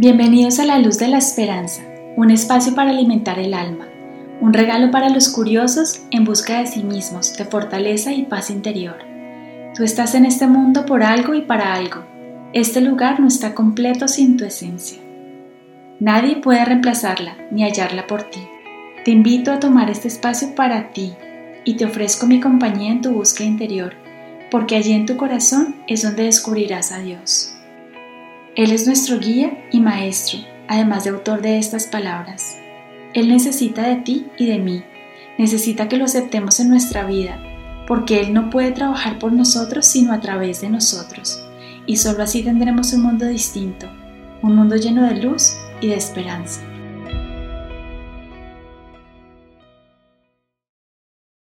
Bienvenidos a la Luz de la Esperanza, un espacio para alimentar el alma, un regalo para los curiosos en busca de sí mismos, de fortaleza y paz interior. Tú estás en este mundo por algo y para algo. Este lugar no está completo sin tu esencia. Nadie puede reemplazarla ni hallarla por ti. Te invito a tomar este espacio para ti y te ofrezco mi compañía en tu búsqueda interior, porque allí en tu corazón es donde descubrirás a Dios. Él es nuestro guía y maestro, además de autor de estas palabras. Él necesita de ti y de mí, necesita que lo aceptemos en nuestra vida, porque Él no puede trabajar por nosotros sino a través de nosotros, y solo así tendremos un mundo distinto, un mundo lleno de luz y de esperanza.